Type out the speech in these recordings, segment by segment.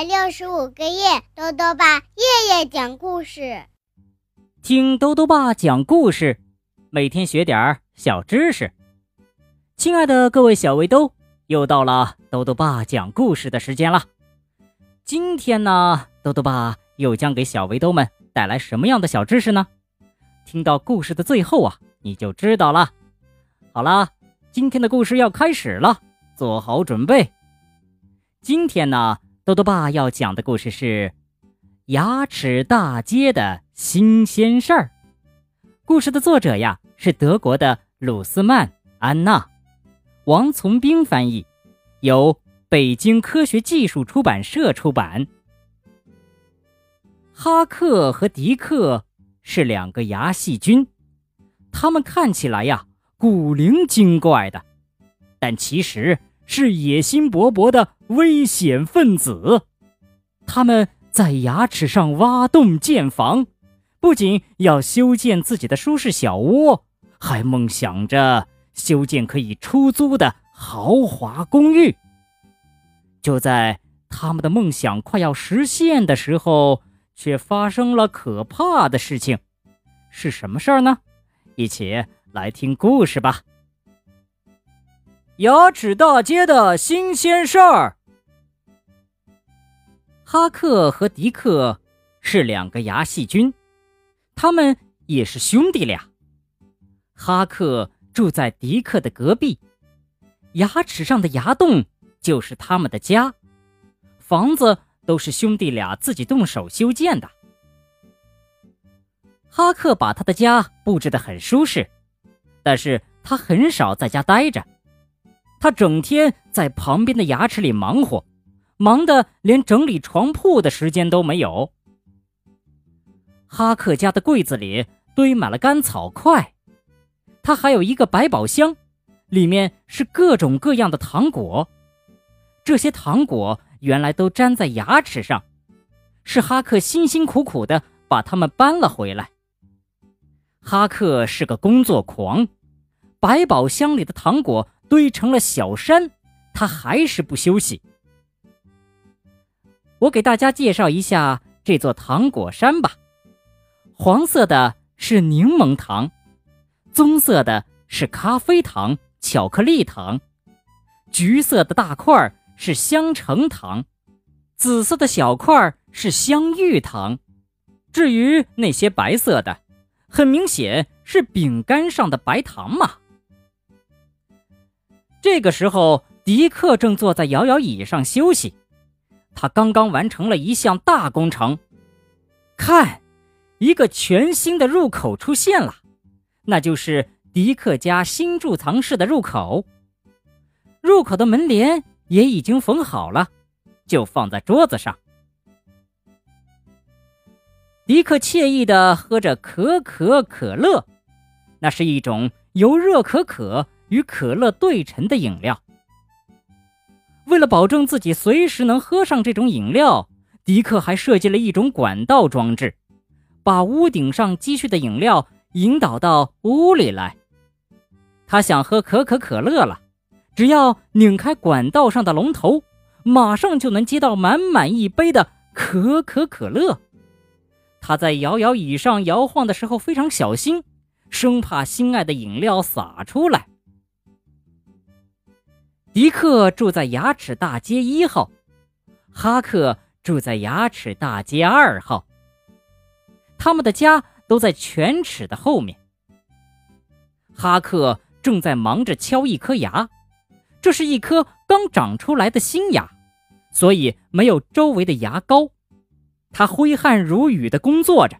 百六十五个夜，豆豆爸夜夜讲故事，听豆豆爸讲故事，每天学点儿小知识。亲爱的各位小围兜，又到了豆豆爸讲故事的时间了。今天呢，豆豆爸又将给小围兜们带来什么样的小知识呢？听到故事的最后啊，你就知道了。好啦，今天的故事要开始了，做好准备。今天呢，豆豆爸要讲的故事是牙齿大街的新鲜事儿。故事的作者呀是德国的鲁斯曼·安娜，王从兵翻译，由北京科学技术出版社出版。哈克和迪克是两个牙细菌，他们看起来呀。古灵精怪的，但其实是野心勃勃的危险分子。他们在牙齿上挖洞建房，不仅要修建自己的舒适小窝，还梦想着修建可以出租的豪华公寓。就在他们的梦想快要实现的时候，却发生了可怕的事情。是什么事儿呢？一起。来听故事吧。牙齿大街的新鲜事儿。哈克和迪克是两个牙细菌，他们也是兄弟俩。哈克住在迪克的隔壁，牙齿上的牙洞就是他们的家，房子都是兄弟俩自己动手修建的。哈克把他的家布置的很舒适。但是他很少在家待着，他整天在旁边的牙齿里忙活，忙得连整理床铺的时间都没有。哈克家的柜子里堆满了干草块，他还有一个百宝箱，里面是各种各样的糖果。这些糖果原来都粘在牙齿上，是哈克辛辛苦苦的把它们搬了回来。哈克是个工作狂，百宝箱里的糖果堆成了小山，他还是不休息。我给大家介绍一下这座糖果山吧。黄色的是柠檬糖，棕色的是咖啡糖、巧克力糖，橘色的大块是香橙糖，紫色的小块是香芋糖。至于那些白色的，很明显是饼干上的白糖嘛。这个时候，迪克正坐在摇摇椅上休息，他刚刚完成了一项大工程。看，一个全新的入口出现了，那就是迪克家新贮藏室的入口。入口的门帘也已经缝好了，就放在桌子上。迪克惬意地喝着可可可乐，那是一种由热可可与可乐兑成的饮料。为了保证自己随时能喝上这种饮料，迪克还设计了一种管道装置，把屋顶上积蓄的饮料引导到屋里来。他想喝可可可乐了，只要拧开管道上的龙头，马上就能接到满满一杯的可可可乐。他在摇摇椅上摇晃的时候非常小心，生怕心爱的饮料洒出来。迪克住在牙齿大街一号，哈克住在牙齿大街二号。他们的家都在犬齿的后面。哈克正在忙着敲一颗牙，这是一颗刚长出来的新牙，所以没有周围的牙膏。他挥汗如雨地工作着，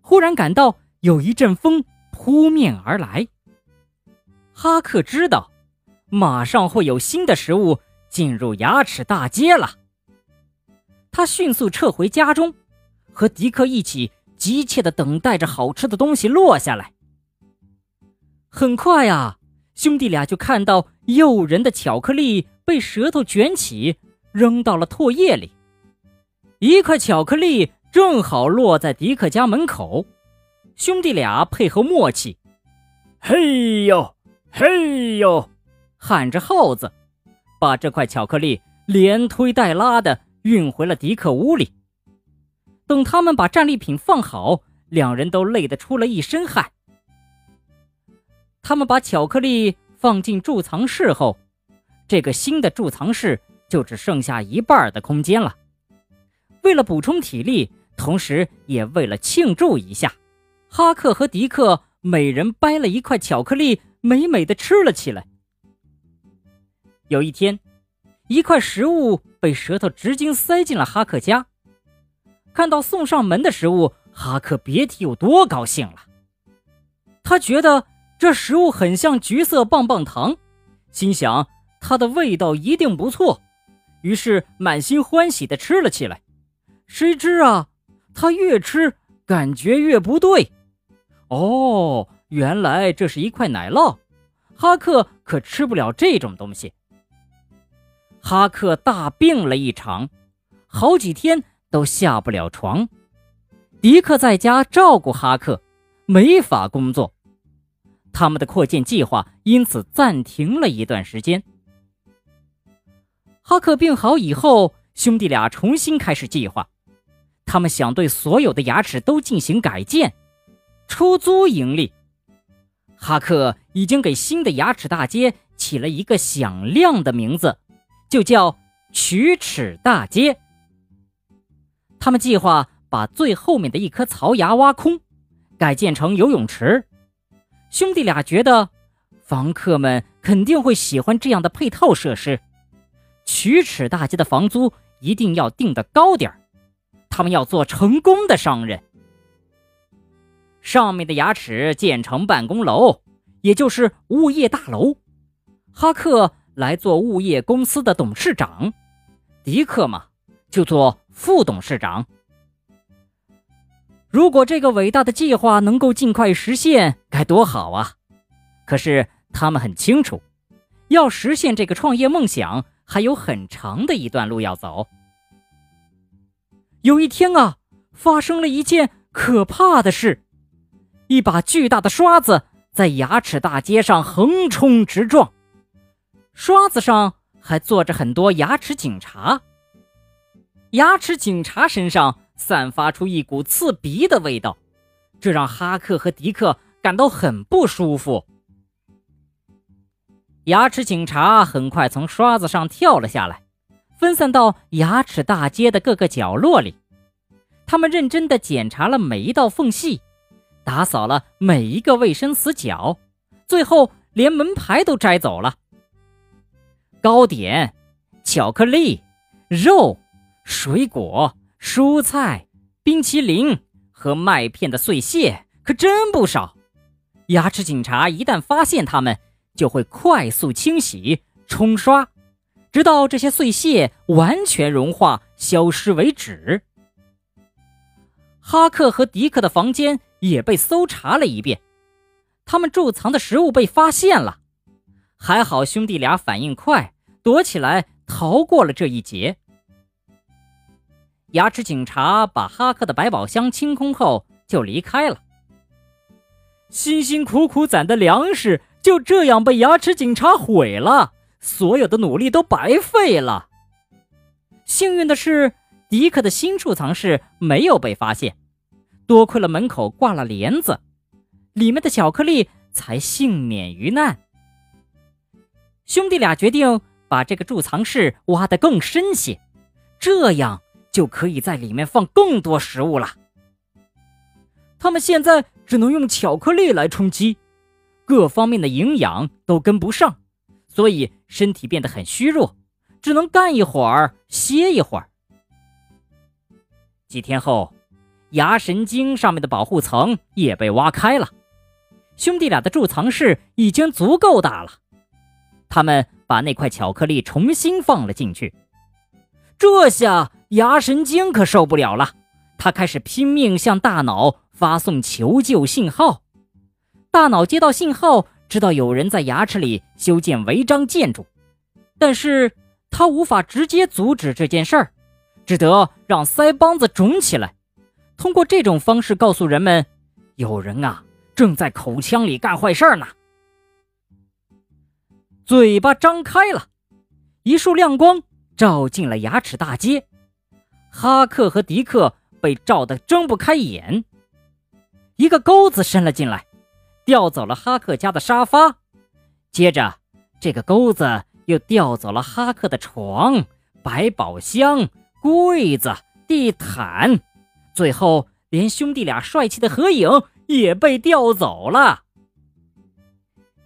忽然感到有一阵风扑面而来。哈克知道，马上会有新的食物进入牙齿大街了。他迅速撤回家中，和迪克一起急切地等待着好吃的东西落下来。很快呀，兄弟俩就看到诱人的巧克力被舌头卷起，扔到了唾液里。一块巧克力正好落在迪克家门口，兄弟俩配合默契，嘿呦嘿呦，喊着号子，把这块巧克力连推带拉的运回了迪克屋里。等他们把战利品放好，两人都累得出了一身汗。他们把巧克力放进贮藏室后，这个新的贮藏室就只剩下一半的空间了。为了补充体力，同时也为了庆祝一下，哈克和迪克每人掰了一块巧克力，美美的吃了起来。有一天，一块食物被舌头直接塞进了哈克家。看到送上门的食物，哈克别提有多高兴了。他觉得这食物很像橘色棒棒糖，心想它的味道一定不错，于是满心欢喜地吃了起来。谁知啊，他越吃感觉越不对。哦，原来这是一块奶酪，哈克可吃不了这种东西。哈克大病了一场，好几天。都下不了床，迪克在家照顾哈克，没法工作。他们的扩建计划因此暂停了一段时间。哈克病好以后，兄弟俩重新开始计划。他们想对所有的牙齿都进行改建，出租盈利。哈克已经给新的牙齿大街起了一个响亮的名字，就叫龋齿大街。他们计划把最后面的一颗槽牙挖空，改建成游泳池。兄弟俩觉得，房客们肯定会喜欢这样的配套设施。龋齿大街的房租一定要定得高点儿，他们要做成功的商人。上面的牙齿建成办公楼，也就是物业大楼。哈克来做物业公司的董事长，迪克嘛。就做副董事长。如果这个伟大的计划能够尽快实现，该多好啊！可是他们很清楚，要实现这个创业梦想，还有很长的一段路要走。有一天啊，发生了一件可怕的事：一把巨大的刷子在牙齿大街上横冲直撞，刷子上还坐着很多牙齿警察。牙齿警察身上散发出一股刺鼻的味道，这让哈克和迪克感到很不舒服。牙齿警察很快从刷子上跳了下来，分散到牙齿大街的各个角落里。他们认真地检查了每一道缝隙，打扫了每一个卫生死角，最后连门牌都摘走了。糕点、巧克力、肉。水果、蔬菜、冰淇淋和麦片的碎屑可真不少。牙齿警察一旦发现它们，就会快速清洗、冲刷，直到这些碎屑完全融化、消失为止。哈克和迪克的房间也被搜查了一遍，他们贮藏的食物被发现了。还好兄弟俩反应快，躲起来逃过了这一劫。牙齿警察把哈克的百宝箱清空后就离开了。辛辛苦苦攒的粮食就这样被牙齿警察毁了，所有的努力都白费了。幸运的是，迪克的新储藏室没有被发现，多亏了门口挂了帘子，里面的巧克力才幸免于难。兄弟俩决定把这个贮藏室挖得更深些，这样。就可以在里面放更多食物了。他们现在只能用巧克力来充饥，各方面的营养都跟不上，所以身体变得很虚弱，只能干一会儿歇一会儿。几天后，牙神经上面的保护层也被挖开了，兄弟俩的贮藏室已经足够大了。他们把那块巧克力重新放了进去，这下。牙神经可受不了了，他开始拼命向大脑发送求救信号。大脑接到信号，知道有人在牙齿里修建违章建筑，但是他无法直接阻止这件事儿，只得让腮帮子肿起来，通过这种方式告诉人们，有人啊正在口腔里干坏事儿呢。嘴巴张开了，一束亮光照进了牙齿大街。哈克和迪克被照得睁不开眼。一个钩子伸了进来，调走了哈克家的沙发。接着，这个钩子又调走了哈克的床、百宝箱、柜子、地毯，最后连兄弟俩帅气的合影也被调走了。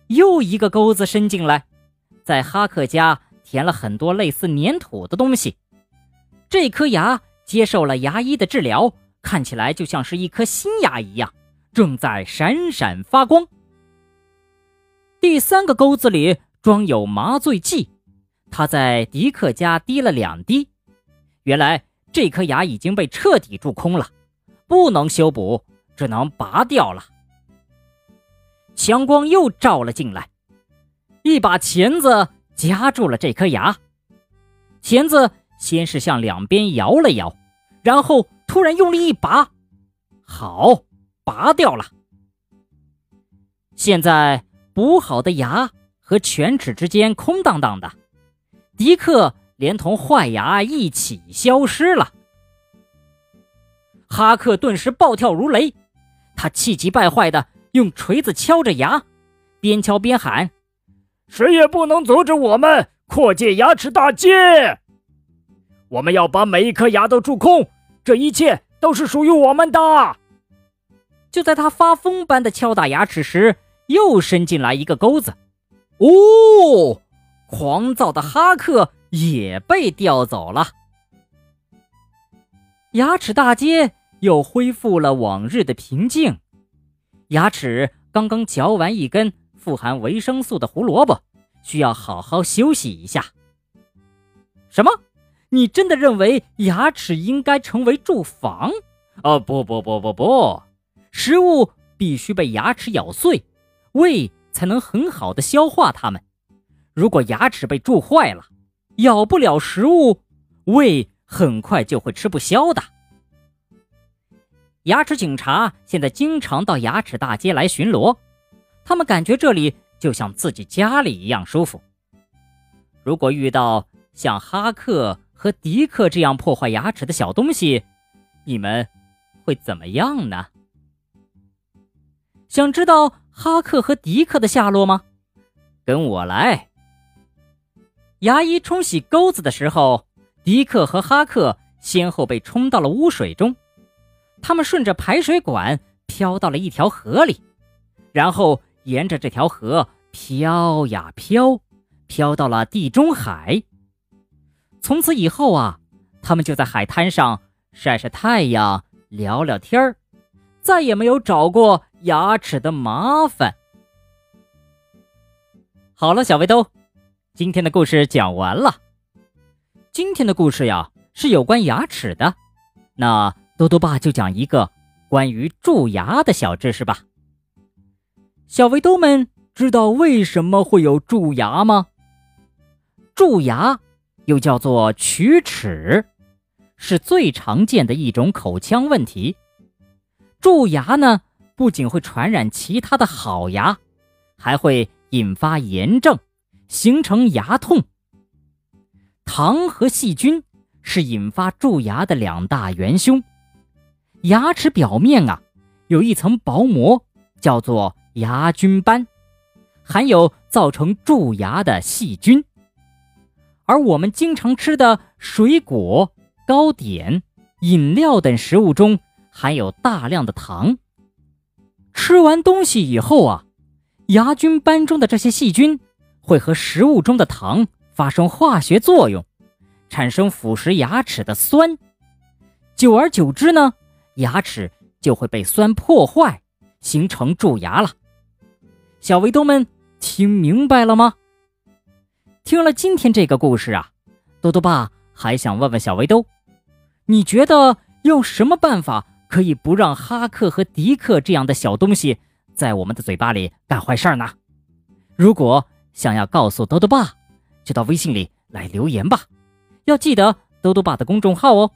又一个钩子伸进来，在哈克家填了很多类似粘土的东西。这颗牙接受了牙医的治疗，看起来就像是一颗新牙一样，正在闪闪发光。第三个钩子里装有麻醉剂，他在迪克家滴了两滴。原来这颗牙已经被彻底蛀空了，不能修补，只能拔掉了。强光又照了进来，一把钳子夹住了这颗牙，钳子。先是向两边摇了摇，然后突然用力一拔，好，拔掉了。现在补好的牙和犬齿之间空荡荡的，迪克连同坏牙一起消失了。哈克顿时暴跳如雷，他气急败坏的用锤子敲着牙，边敲边喊：“谁也不能阻止我们扩建牙齿大街！”我们要把每一颗牙都蛀空，这一切都是属于我们的。就在他发疯般的敲打牙齿时，又伸进来一个钩子。哦，狂躁的哈克也被调走了。牙齿大街又恢复了往日的平静。牙齿刚刚嚼完一根富含维生素的胡萝卜，需要好好休息一下。什么？你真的认为牙齿应该成为住房？哦，不不不不不，食物必须被牙齿咬碎，胃才能很好的消化它们。如果牙齿被蛀坏了，咬不了食物，胃很快就会吃不消的。牙齿警察现在经常到牙齿大街来巡逻，他们感觉这里就像自己家里一样舒服。如果遇到像哈克，和迪克这样破坏牙齿的小东西，你们会怎么样呢？想知道哈克和迪克的下落吗？跟我来。牙医冲洗钩子的时候，迪克和哈克先后被冲到了污水中。他们顺着排水管飘到了一条河里，然后沿着这条河飘呀飘，飘到了地中海。从此以后啊，他们就在海滩上晒晒太阳、聊聊天儿，再也没有找过牙齿的麻烦。好了，小围兜，今天的故事讲完了。今天的故事呀是有关牙齿的，那多多爸就讲一个关于蛀牙的小知识吧。小围兜们知道为什么会有蛀牙吗？蛀牙。又叫做龋齿，是最常见的一种口腔问题。蛀牙呢，不仅会传染其他的好牙，还会引发炎症，形成牙痛。糖和细菌是引发蛀牙的两大元凶。牙齿表面啊，有一层薄膜，叫做牙菌斑，含有造成蛀牙的细菌。而我们经常吃的水果、糕点、饮料等食物中含有大量的糖。吃完东西以后啊，牙菌斑中的这些细菌会和食物中的糖发生化学作用，产生腐蚀牙齿的酸。久而久之呢，牙齿就会被酸破坏，形成蛀牙了。小围兜们听明白了吗？听了今天这个故事啊，多多爸还想问问小围兜，你觉得用什么办法可以不让哈克和迪克这样的小东西在我们的嘴巴里干坏事儿呢？如果想要告诉多多爸，就到微信里来留言吧，要记得多多爸的公众号哦，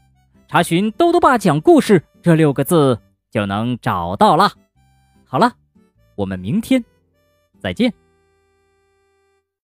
查询“多多爸讲故事”这六个字就能找到了。好了，我们明天再见。